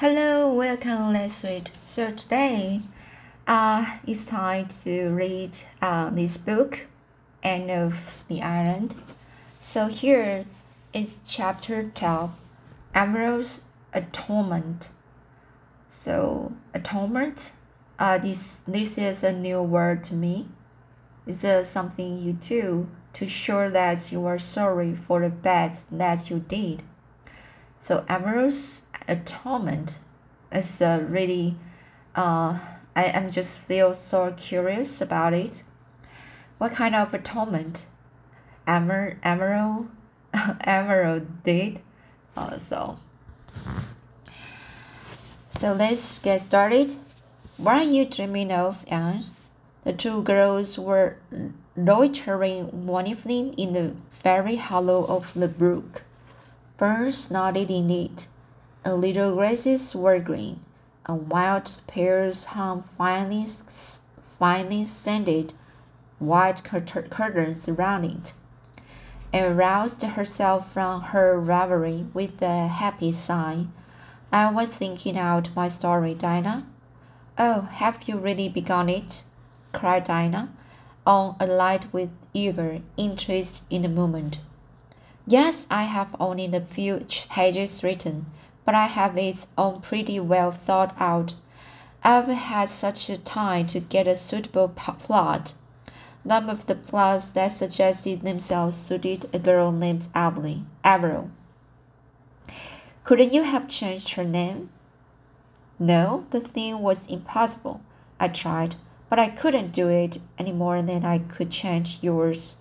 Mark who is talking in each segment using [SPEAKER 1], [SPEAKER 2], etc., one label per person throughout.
[SPEAKER 1] Hello, welcome, let's read. So today, uh, it's time to read uh, this book, Anne of the Island. So here is chapter 12, Emerald's Atonement. So atonement, uh, this this is a new word to me. It's uh, something you do to show that you are sorry for the bad that you did. So Emerald's atonement is uh, really, uh, I am just feel so curious about it. What kind of atonement Emer Emerald Emerald did? Uh, so so let's get started. What are you dreaming of, Anne? The two girls were loitering one evening in the very hollow of the brook. Ferns nodded in it, and little grasses were green, and wild pears hung finely, finely scented white curtains around it. And roused herself from her reverie with a happy sigh. I was thinking out my story, Dinah. Oh, have you really begun it? cried Dinah, on alight with eager interest in a moment. Yes, I have only a few pages written, but I have it all pretty well thought out. I've had such a time to get a suitable plot. None of the plots that suggested themselves suited a girl named Evelyn. Averil. Couldn't you have changed her name? No, the thing was impossible. I tried, but I couldn't do it any more than I could change yours.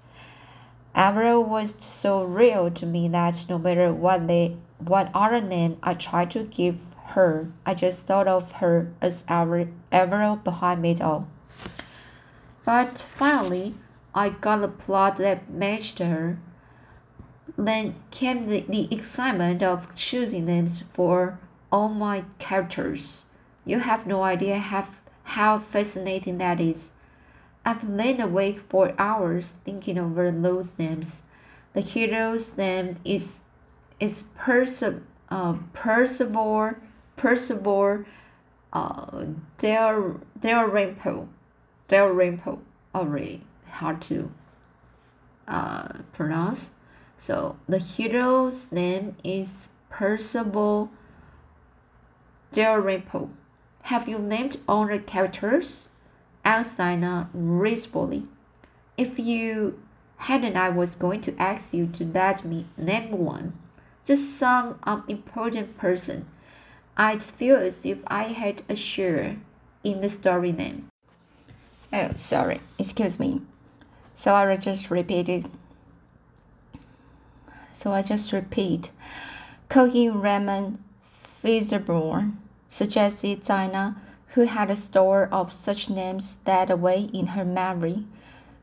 [SPEAKER 1] Averil was so real to me that no matter what they what other name I tried to give her, I just thought of her as Averil behind it all. But finally, I got a plot that matched her. Then came the, the excitement of choosing names for all my characters. You have no idea how, how fascinating that is. I've lain awake for hours thinking over those names. The hero's name is is Percival uh, Percival Percival uh Del Dalrymple Dalrymple. Oh really hard to uh pronounce. So the hero's name is Percival Dalrymple. Have you named all the characters? Alcina wistfully. If you hadn't, I was going to ask you to let me name one. Just some um, unimportant person. I'd feel as if I had a share in the story name. Oh, sorry. Excuse me. So I just repeated. So I just repeat. Cooking Raymond Featherborn suggested Dinah who had a store of such names that away in her memory,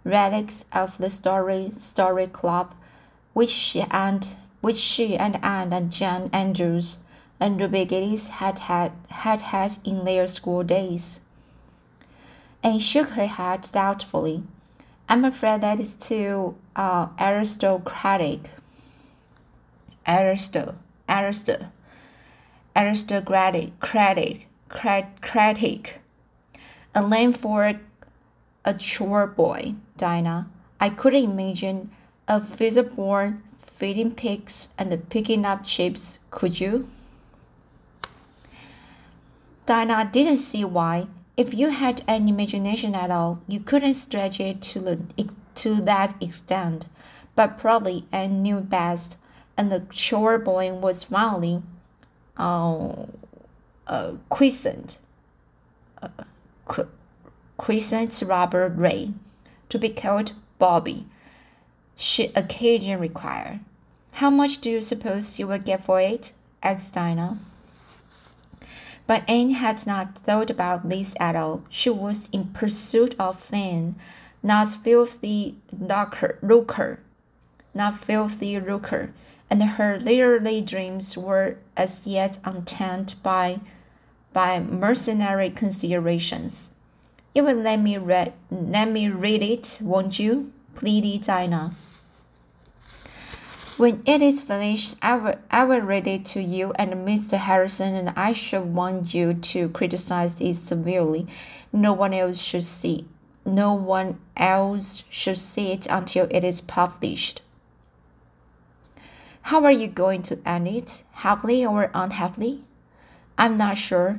[SPEAKER 1] relics of the story story club, which she and which she and Anne and John Andrews and Ruby Gillis had had had had in their school days. Anne shook her head doubtfully. I'm afraid that is too uh, aristocratic. Aristo, aristo, aristocratic, credit critic. A name for a chore boy, Dinah. I couldn't imagine a born feeding pigs and picking up chips, could you? Dinah didn't see why. If you had any imagination at all, you couldn't stretch it to, the, to that extent. But probably Anne knew best, and the chore boy was finally, oh, uh, quiescent, uh, quiescent Robert Ray, to be called Bobby, should occasion require. How much do you suppose you will get for it? asked Dinah. But Anne had not thought about this at all. She was in pursuit of fame, not filthy lucre, not filthy lucre, and her literary dreams were as yet untainted by by mercenary considerations. You will let me read let me read it, won't you? pleaded Dinah. When it is finished, I will, I will read it to you and Mr. Harrison, and I should want you to criticize it severely. No one else should see. No one else should see it until it is published. How are you going to end it? Happily or unhappily? I'm not sure.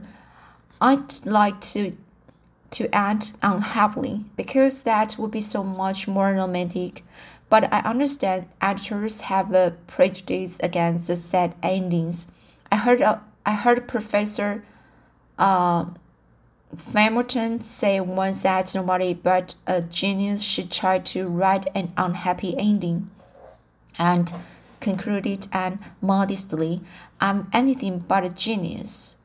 [SPEAKER 1] I'd like to to end unhappily because that would be so much more romantic. But I understand editors have a prejudice against the sad endings. I heard uh, I heard Professor uh, Hamilton say once that nobody but a genius should try to write an unhappy ending, and concluded and modestly, I'm anything but a genius.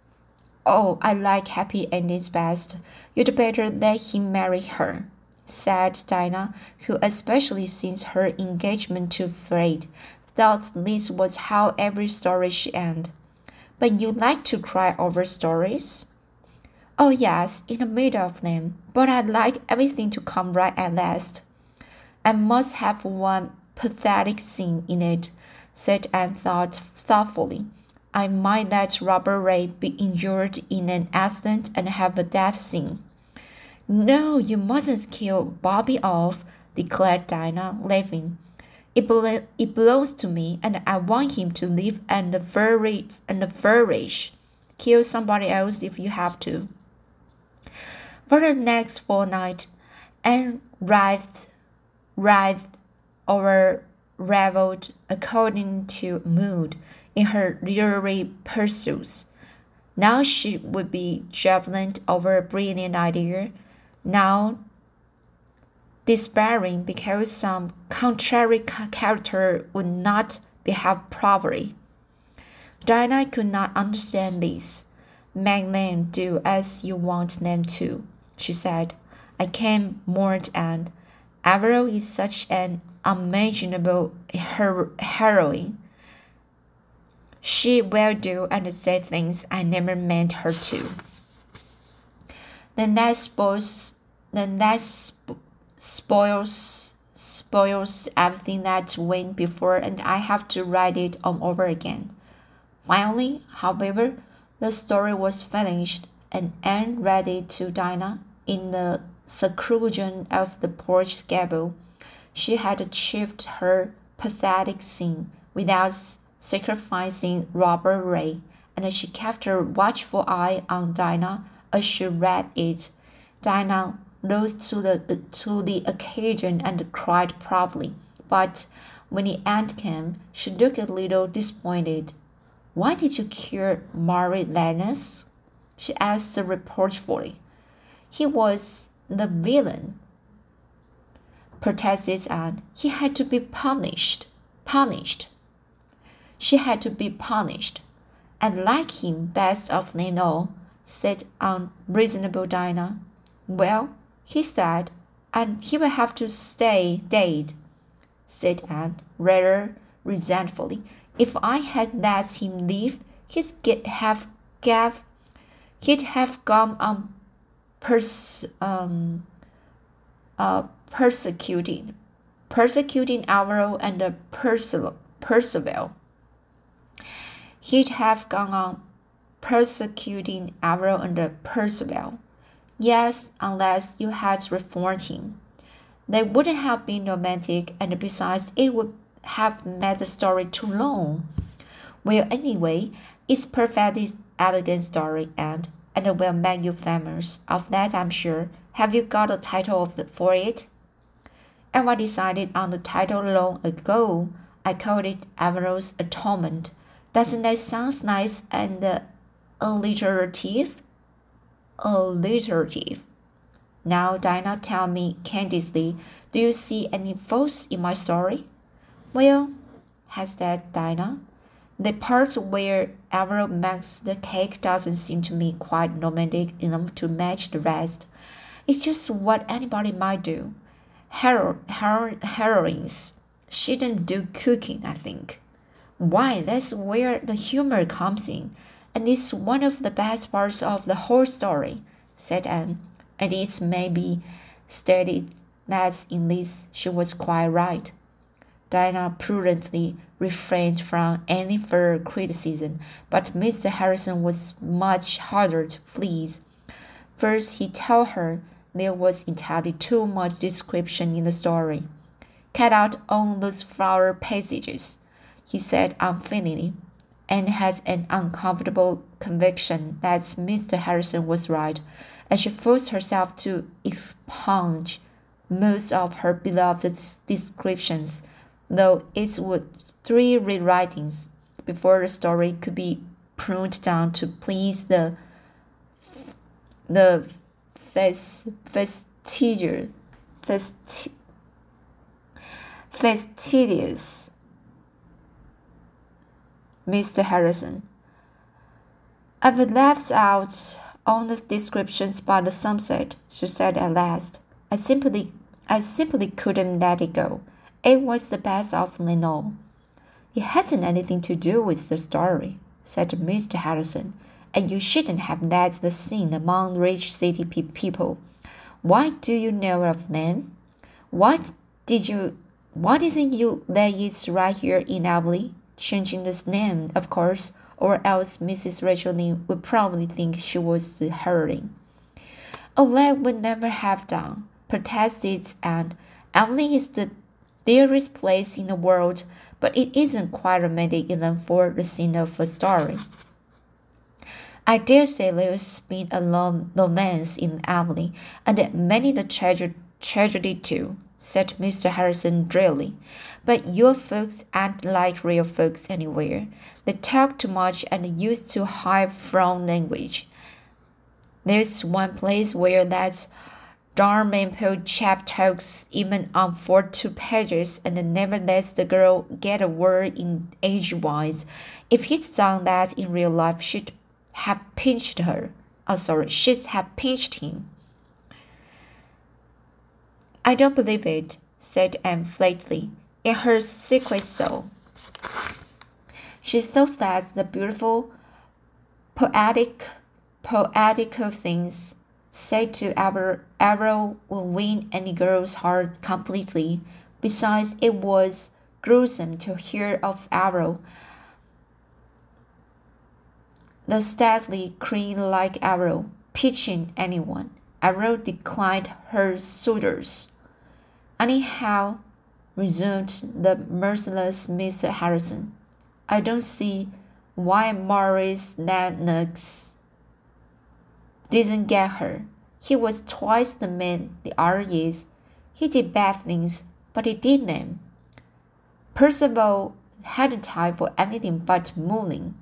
[SPEAKER 1] Oh, I like happy endings best. You'd better let him marry her said Dinah, who, especially since her engagement to Fred, thought this was how every story should end. But you like to cry over stories? Oh, yes, in the middle of them, but I'd like everything to come right at last. I must have one pathetic scene in it, said Anne thought thoughtfully. I might let Robert Ray be injured in an accident and have a death scene. No, you mustn't kill Bobby off, declared Dinah, laughing. It, belo- it belongs to me, and I want him to live and flourish. And flourish. Kill somebody else if you have to. For the next fortnight, Anne writhed, writhed or reveled according to mood in her literary pursuits. Now she would be jubilant over a brilliant idea now despairing because some contrary character would not behave properly. Dinah could not understand this. Make them do as you want them to, she said. I came more and Averil is such an unimaginable her heroine. She will do and say things I never meant her to then that spoils then that sp spoils spoils everything that went before and I have to write it all over again. Finally, however, the story was finished and Anne read it to Dinah in the seclusion of the porch gable. She had achieved her pathetic scene without sacrificing Robert Ray, and she kept her watchful eye on Dinah as she read it, Dinah rose to the, to the occasion and cried proudly. But when the end came, she looked a little disappointed. Why did you kill Murray Lennox? she asked reproachfully. He was the villain, protested Anne. He had to be punished. Punished. She had to be punished. I like him best of them all said unreasonable Dinah. Well, he said, and he will have to stay dead, said Anne, rather resentfully. If I had let him live, he'd get have gave, he'd have gone on pers um uh persecuting persecuting Averil and Percival Percival. He'd have gone on persecuting Averil and Percival. Yes, unless you had reformed him. They wouldn't have been romantic, and besides, it would have made the story too long. Well, anyway, it's perfectly elegant story, and and will make you famous. Of that, I'm sure. Have you got a title for it? Eva decided on the title long ago. I called it Averil's Atonement. Doesn't that sound nice and uh, alliterative? Alliterative. Now, Dinah, tell me candidly, do you see any faults in my story? Well, has that Dinah? The part where Averil makes the cake doesn't seem to me quite romantic enough to match the rest. It's just what anybody might do. Hero, hero, heroines shouldn't do cooking, I think. Why, that's where the humor comes in and it's one of the best parts of the whole story, said Anne. And it may be stated that in this she was quite right. Diana prudently refrained from any further criticism, but Mr. Harrison was much harder to please. First, he told her there was entirely too much description in the story. Cut out all those flower passages, he said unfeelingly, and had an uncomfortable conviction that Mr. Harrison was right, as she forced herself to expunge most of her beloved descriptions, though it would three rewritings before the story could be pruned down to please the the fastidious fasti, fastidious Mr. Harrison. I've left out all the descriptions by the sunset, she said at last. I simply I simply couldn't let it go. It was the best of them all. It hasn't anything to do with the story, said Mr. Harrison, and you shouldn't have let the scene among rich city pe people. Why do you know of them? What did you? Why didn't you that is right here in Avonlea? Changing the name, of course, or else Mrs. Rachel Lynde would probably think she was hurrying. That would never have done, protested Anne. Avonlea is the dearest place in the world but it isn't quite romantic enough for the scene of a story. I dare say there's been a long romance in Avonlea, and many tragedy, tragedy too, said Mr. Harrison drily. But your folks aren't like real folks anywhere. They talk too much and use too high flown language. There's one place where that that's Dalrymple chap talks even on for two pages and never lets the girl get a word in edgewise. If he'd done that in real life, she'd have pinched her. Oh, sorry, she'd have pinched him. I don't believe it, said Anne flatly. It hurts secret soul. She thought that the beautiful, poetic, poetical things said to Averil will win any girl's heart completely. Besides, it was gruesome to hear of Arrow. the stately queen like Arrow, pitching anyone. Arrow declined her suitors. Anyhow, resumed the merciless Mr. Harrison, I don't see why Maurice Lennox didn't get her. He was twice the man the other is. He did bad things, but he did them. Percival hadn't time for anything but mooling.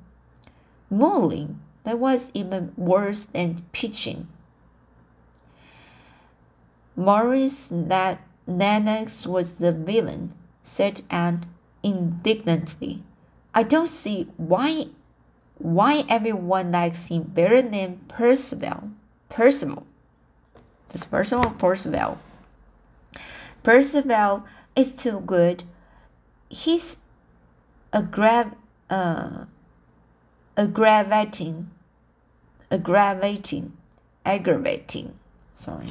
[SPEAKER 1] Mooling? That was even worse than pitching. Maurice Lennox was the villain, said Anne indignantly. I don't see why why everyone likes him better than Percival. Percival. Percival Percival. Percival is too good. He's aggrav uh aggravating aggravating aggravating sorry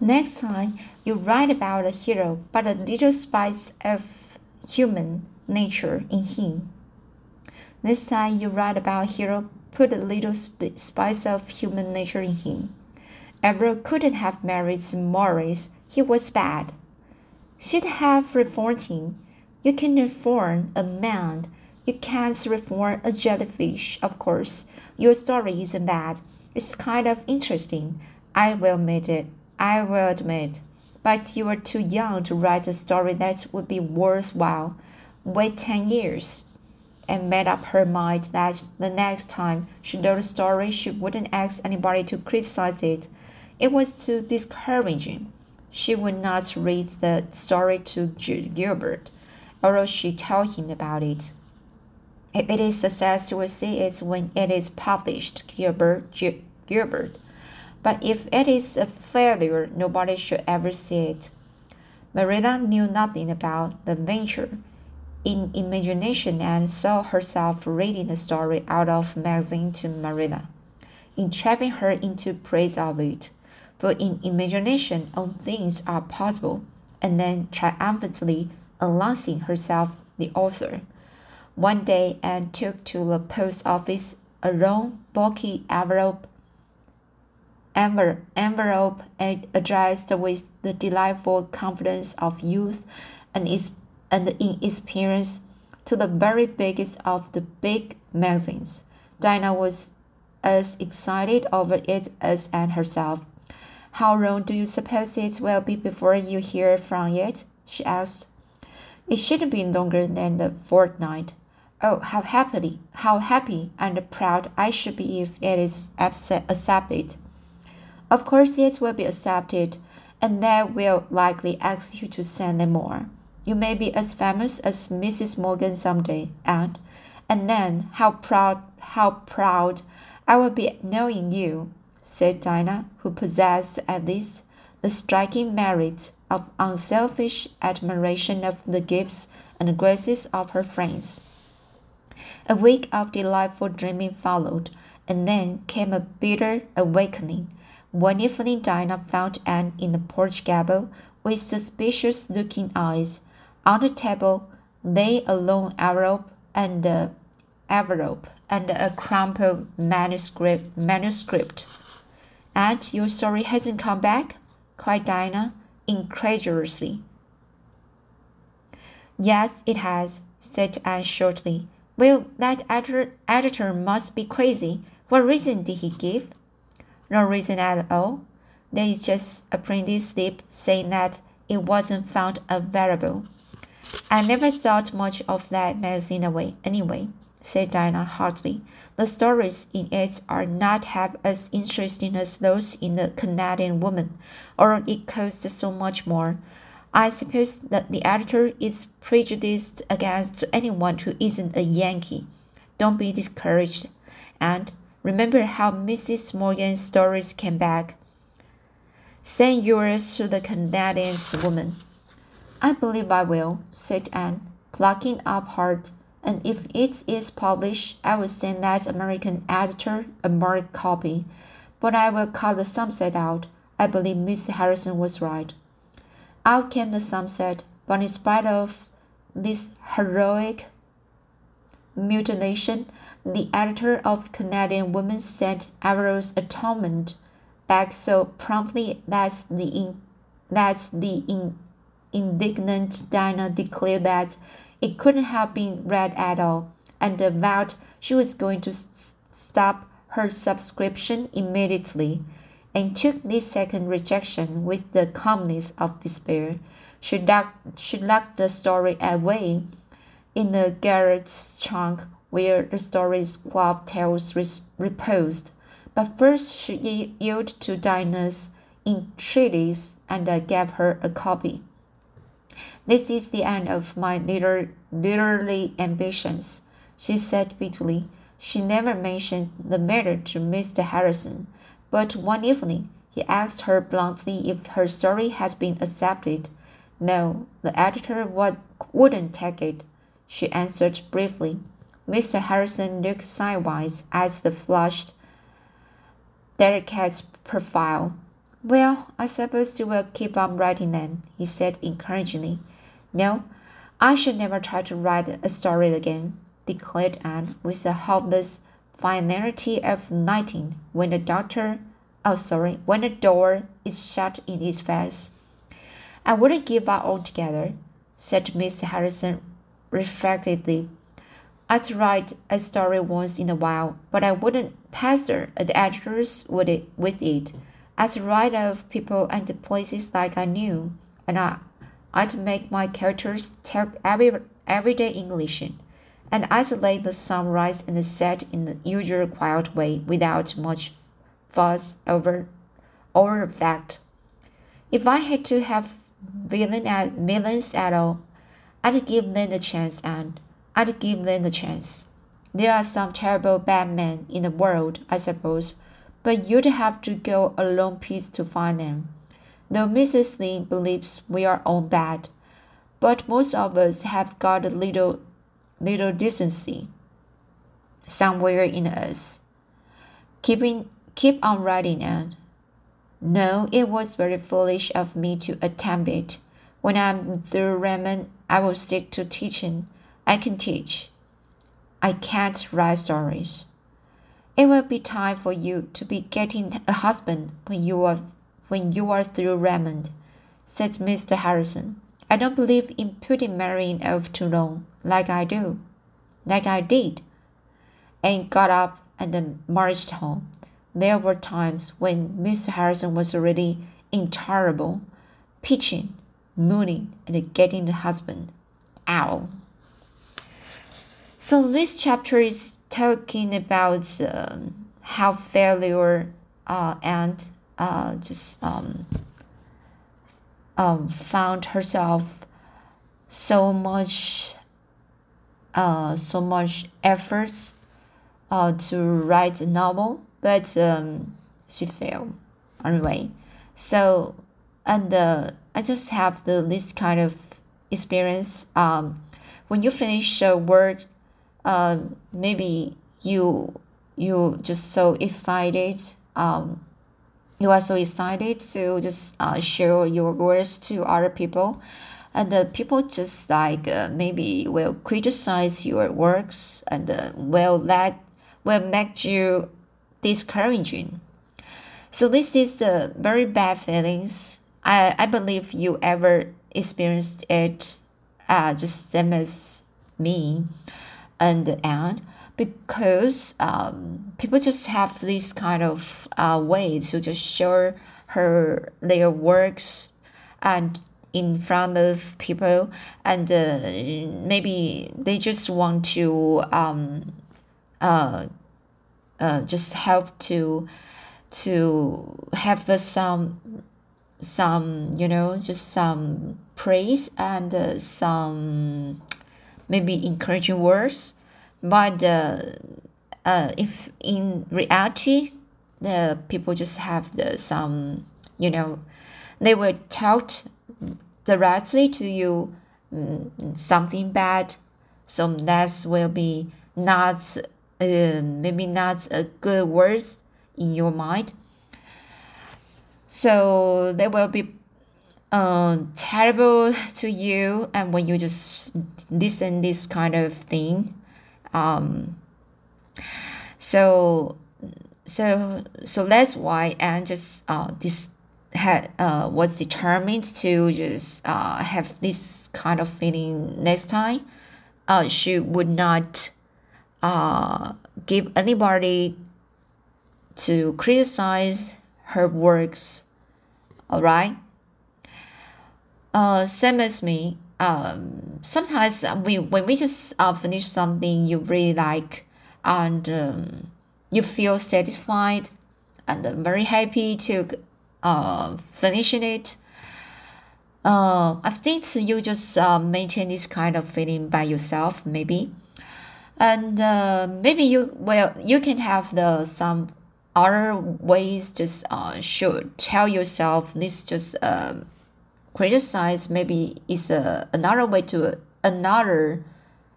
[SPEAKER 1] next time you write about a hero but a little spice of human nature in him this time you write about a hero, put a little spice of human nature in him. Averil couldn't have married Maurice. He was bad. She'd have reformed him. You can reform a man. You can't reform a jellyfish, of course. Your story isn't bad. It's kind of interesting. I will admit it. I will admit. But you are too young to write a story that would be worthwhile. Wait ten years and made up her mind that the next time she wrote a story, she wouldn't ask anybody to criticize it. It was too discouraging. She would not read the story to Gilbert, although she told him about it. If it is success, you will see it when it is published, Gilbert. Gilbert. But if it is a failure, nobody should ever see it. Marilla knew nothing about the venture in imagination and saw herself reading the story out of magazine to Marilla, entrapping her into praise of it. For in imagination all things are possible, and then triumphantly announcing herself the author. One day Anne took to the post office a long, bulky envelope, envelope addressed with the delightful confidence of youth and, and inexperience to the very biggest of the big magazines. Dinah was as excited over it as Anne herself. How long do you suppose it will be before you hear from it? she asked. It shouldn't be longer than a fortnight. Oh, how happily, how happy and proud I should be if it is accepted. Of course, it will be accepted, and they will likely ask you to send them more. You may be as famous as Mrs. Morgan someday, and, and then how proud, how proud I will be knowing you, said Dinah, who possessed at least the striking merit of unselfish admiration of the gifts and graces of her friends. A week of delightful dreaming followed, and then came a bitter awakening. One evening, Dinah found Anne in the porch gable with suspicious looking eyes. On the table lay a long envelope and a envelope and a crumpled manuscript. manuscript. And your story hasn't come back? cried Dinah incredulously. Yes, it has, said Anne shortly. Well, that editor, editor must be crazy. What reason did he give? No reason at all. There is just a printed slip saying that it wasn't found available. I never thought much of that magazine away anyway, said Dinah heartily. The stories in it are not half as interesting as those in the Canadian Woman, or it costs so much more. I suppose that the editor is prejudiced against anyone who isn't a Yankee. Don't be discouraged, and remember how Mrs. Morgan's stories came back. Send yours to the Canadian woman. I believe I will, said Anne, plucking up heart. And if it is published, I will send that American editor a marked copy. But I will cut the sunset out. I believe Miss Harrison was right. Out came the sunset, but in spite of this heroic mutilation, the editor of Canadian Women sent Averil's atonement back so promptly that the in, that the in, indignant Dinah declared that it couldn't have been read at all, and vowed she was going to stop her subscription immediately and took this second rejection with the calmness of despair. She locked, she locked the story away in the garret's trunk where the story's cloth tales reposed. But first she yielded to Dinah's entreaties and I gave her a copy. This is the end of my liter literary ambitions, she said bitterly. She never mentioned the matter to Mr. Harrison. But one evening, he asked her bluntly if her story had been accepted. No, the editor would, wouldn't take it, she answered briefly. Mr. Harrison looked sidewise at the flushed, delicate profile. Well, I suppose you will keep on writing them, he said encouragingly. No, I should never try to write a story again, declared Anne with a hopeless finality of nineteen when the doctor, oh sorry, when the door is shut in his face. I wouldn't give up altogether, said Mr. Harrison reflectively. I'd write a story once in a while, but I wouldn't pester the editors with it. With it. I'd write of people and places like I knew, and I, I'd make my characters talk every, everyday English and isolate the sunrise and the set in the usual quiet way without much fuss over over fact. If I had to have villain at villains at all, I'd give them the chance and I'd give them the chance. There are some terrible bad men in the world, I suppose, but you'd have to go a long piece to find them. Though Mrs. Lin believes we are all bad, but most of us have got a little little decency somewhere in us. Keeping keep on writing and no, it was very foolish of me to attempt it. When I'm through Raymond, I will stick to teaching. I can teach. I can't write stories. It will be time for you to be getting a husband when you are when you are through Raymond, said Mr. Harrison. I don't believe in putting marrying off too long, like I do, like I did. And got up and then marched home. There were times when Mr. Harrison was already intolerable, pitching, mooning, and getting the husband. Ow. So this chapter is talking about um, how failure uh, and uh, just um, um, found herself so much uh, so much efforts uh, to write a novel, but um, she failed anyway. So and uh, I just have the this kind of experience. Um, when you finish a word uh, maybe you you just so excited um, you are so excited to just uh, share your words to other people and the people just like uh, maybe will criticize your works and uh, will that will make you discouraging so this is a very bad feelings i i believe you ever experienced it uh, just same as me and and because um, people just have this kind of uh, way to just show her their works and in front of people and uh, maybe they just want to um, uh, uh, just help to to have some some you know just some praise and uh, some maybe encouraging words, but uh, uh, if in reality, the people just have the some, you know, they will talk directly to you mm, something bad, so that will be not uh, maybe not a good words in your mind. So they will be uh, terrible to you and when you just listen this kind of thing um, so so so that's why and just uh, this had uh, was determined to just uh, have this kind of feeling next time. Uh, she would not uh, give anybody to criticize her works all right uh, same as me. Um, sometimes we when we just uh, finish something you really like, and um, you feel satisfied and very happy to uh, finishing it. Uh, I think you just uh, maintain this kind of feeling by yourself, maybe, and uh, maybe you well you can have the some other ways just uh should tell yourself this just um criticize maybe is a another way to another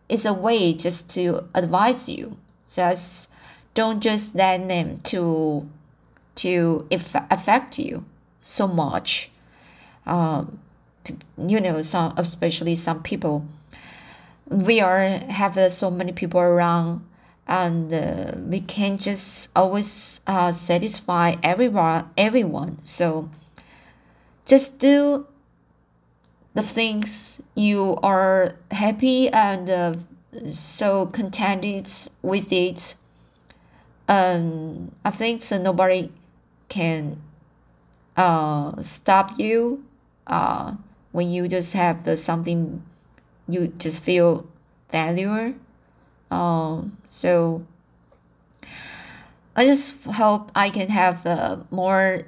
[SPEAKER 1] is a way just to advise you. Just don't just let them to to affect you so much. Um, you know some especially some people. We are have uh, so many people around and uh, we can't just always uh, satisfy everyone everyone. So just do the things you are happy and uh, so contented with it. Um, I think so nobody can uh, stop you uh, when you just have the something you just feel value uh, so I just hope I can have uh, more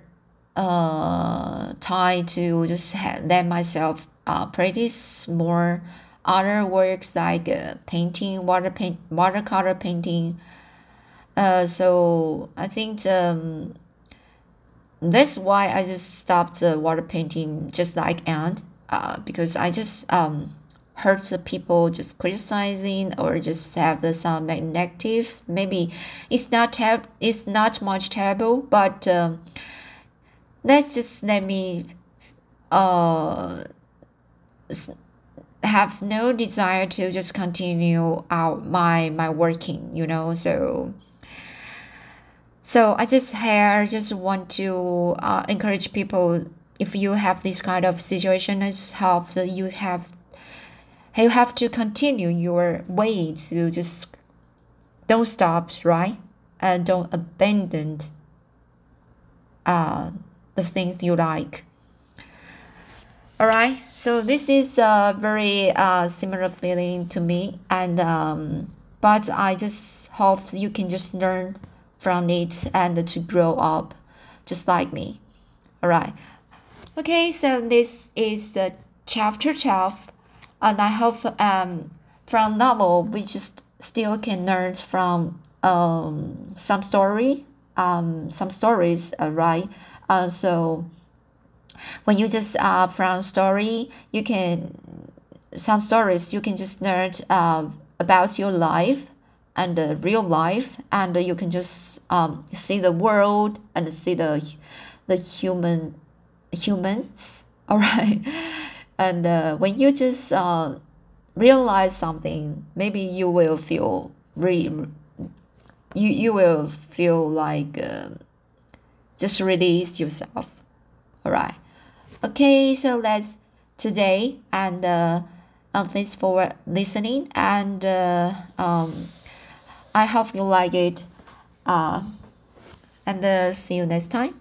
[SPEAKER 1] uh, time to just let myself uh, practice more other works like uh, painting, water paint, watercolor painting. Uh, so I think um, that's why I just stopped uh, water painting just like Ant, uh, because I just um heard the people just criticizing or just have the some negative. Maybe it's not ter- it's not much terrible, but um, let's just let me uh have no desire to just continue out my my working you know so so i just here just want to uh, encourage people if you have this kind of situation as help that you have you have to continue your way to just don't stop right? And don't abandon uh, the things you like. All right so this is a very uh, similar feeling to me and um, but i just hope you can just learn from it and to grow up just like me. All right okay so this is the chapter 12 and i hope um, from novel we just still can learn from um, some story um, some stories uh, right? Uh, so when you just uh from story you can some stories you can just learn uh, about your life and the real life and you can just um, see the world and see the the human humans all right and uh, when you just uh, realize something maybe you will feel re you, you will feel like uh, just release yourself all right Okay, so that's today, and uh, um, thanks for listening, and uh, um, I hope you like it. Uh, and uh, see you next time.